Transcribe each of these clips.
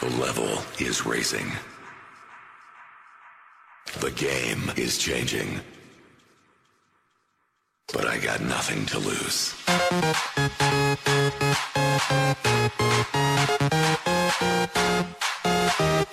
The level is raising. The game is changing. But I got nothing to lose. It's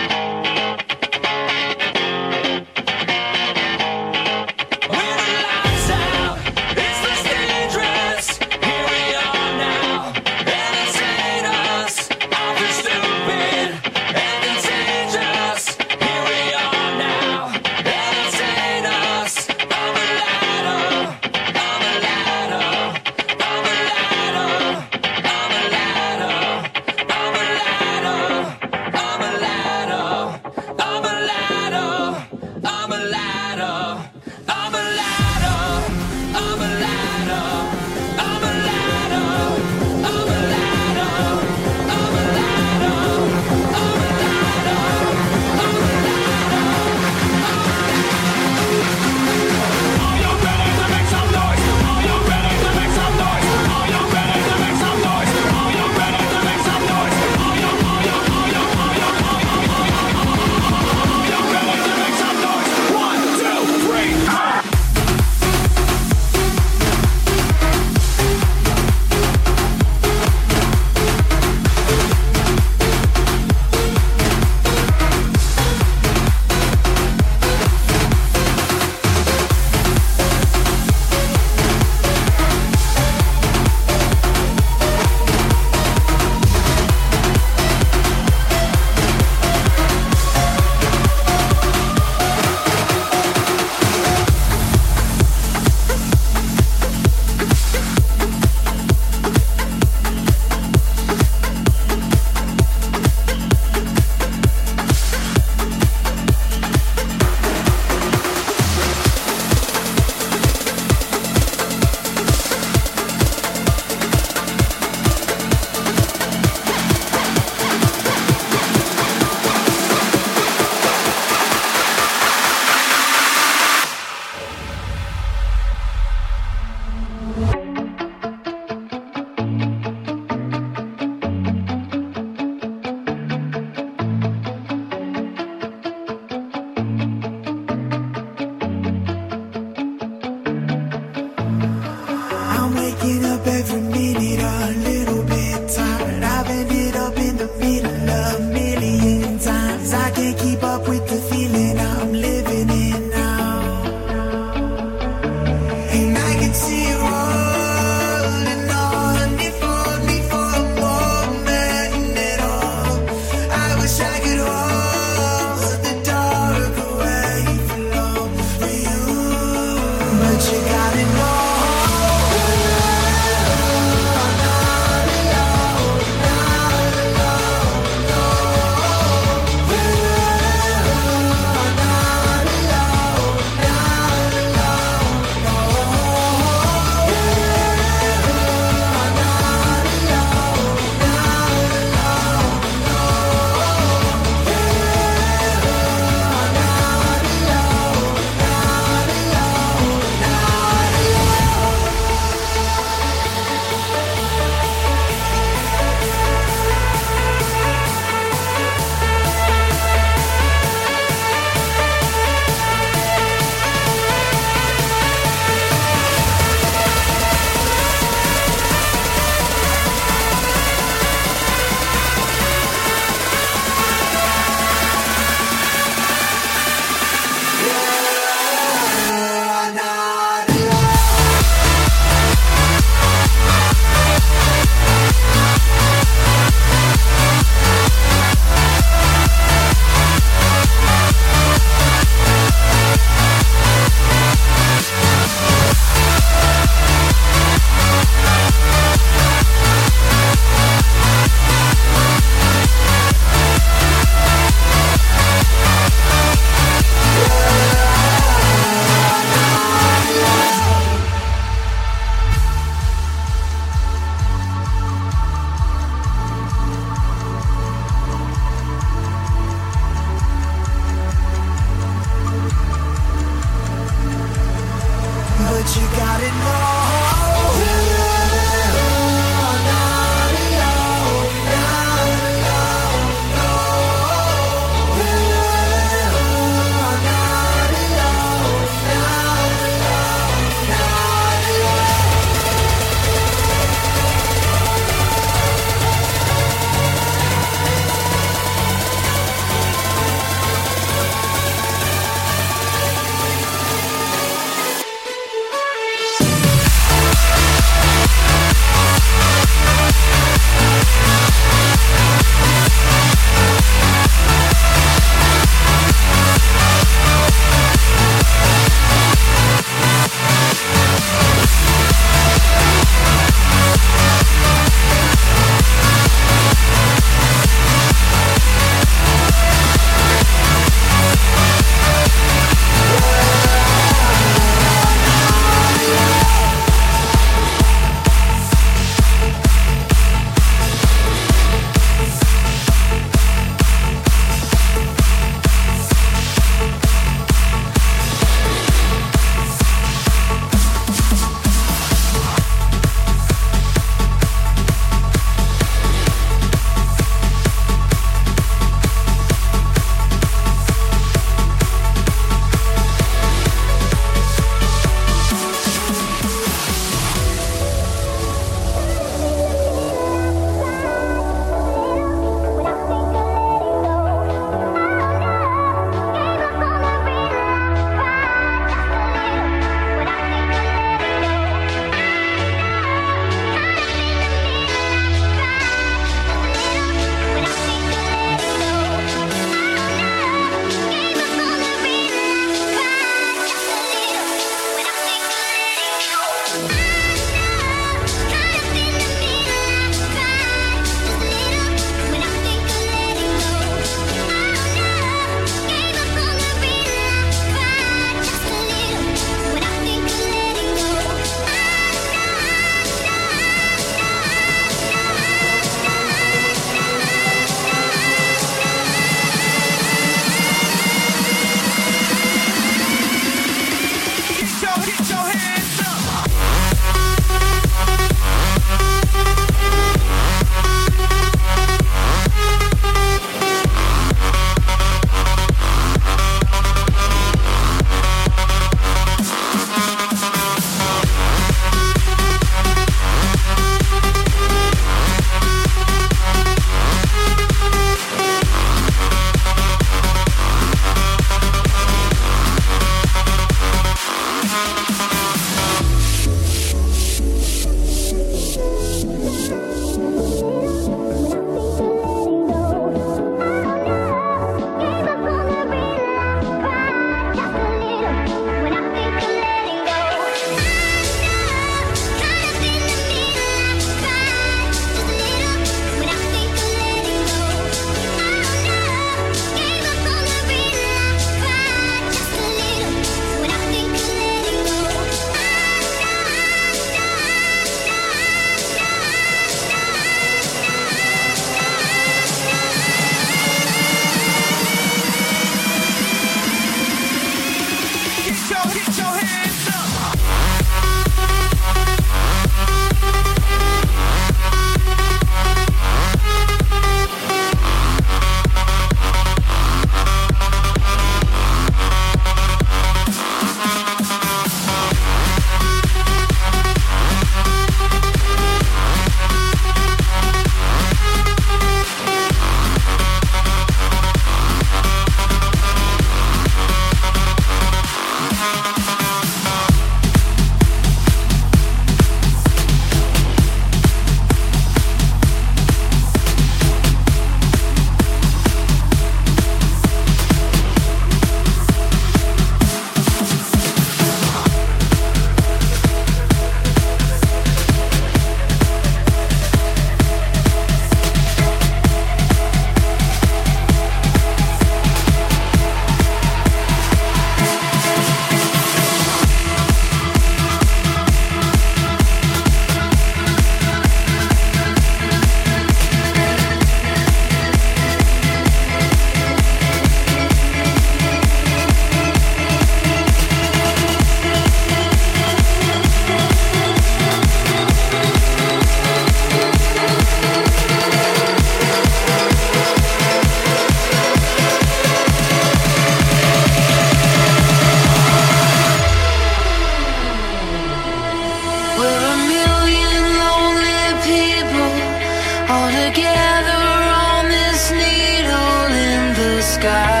sky.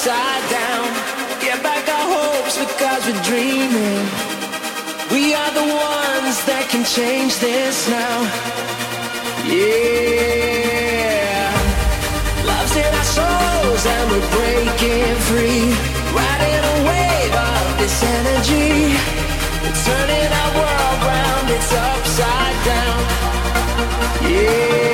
upside down. Get back our hopes because we're dreaming. We are the ones that can change this now. Yeah. Love's in our souls and we're breaking free. Riding a wave of this energy. We're turning our world round, it's upside down. Yeah.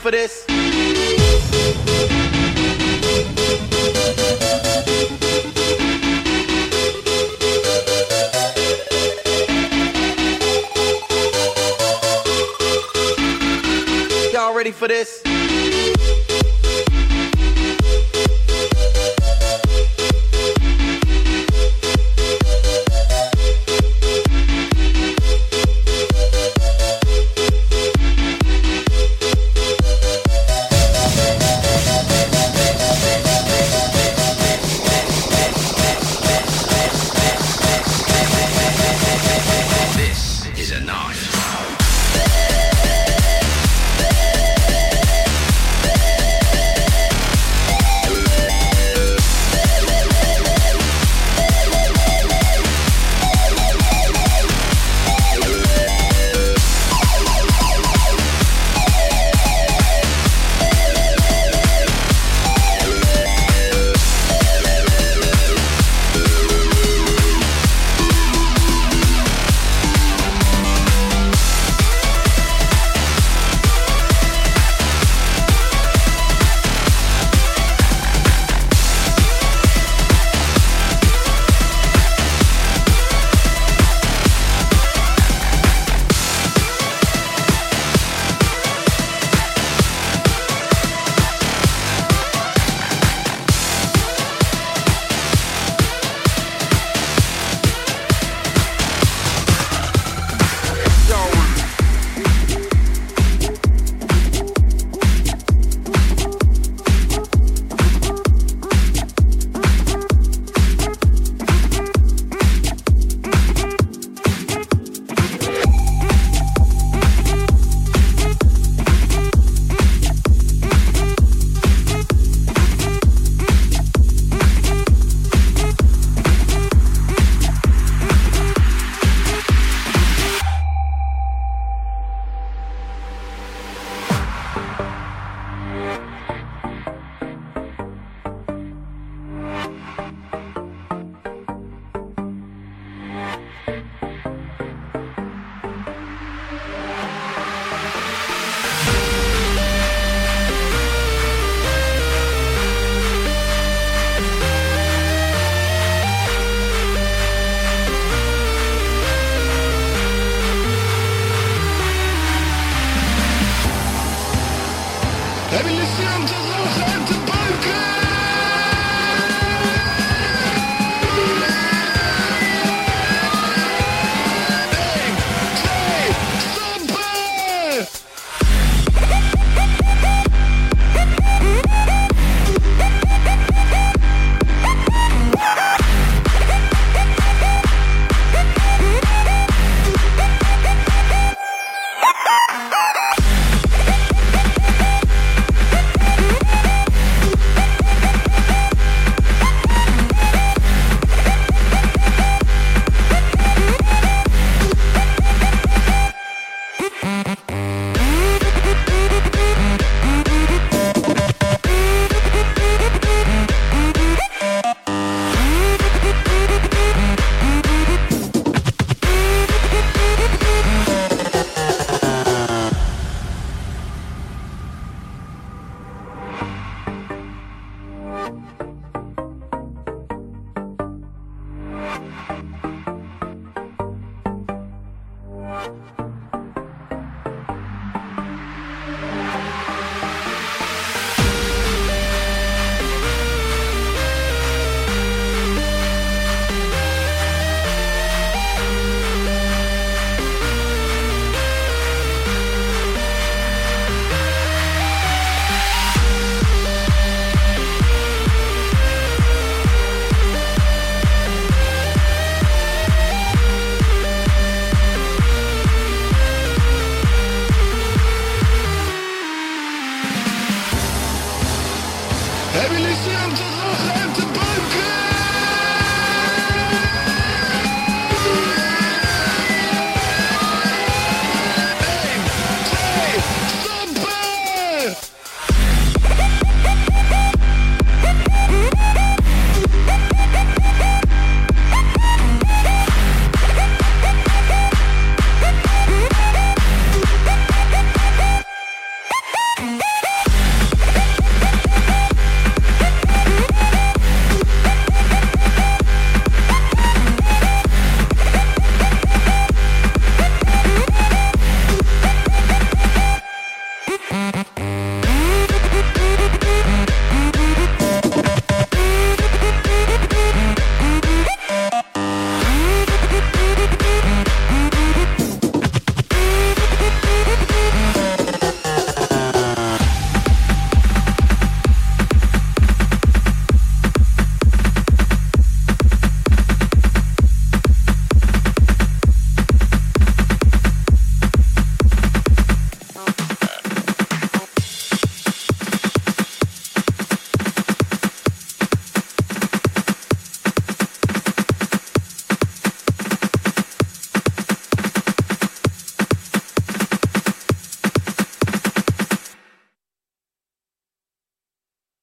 For this?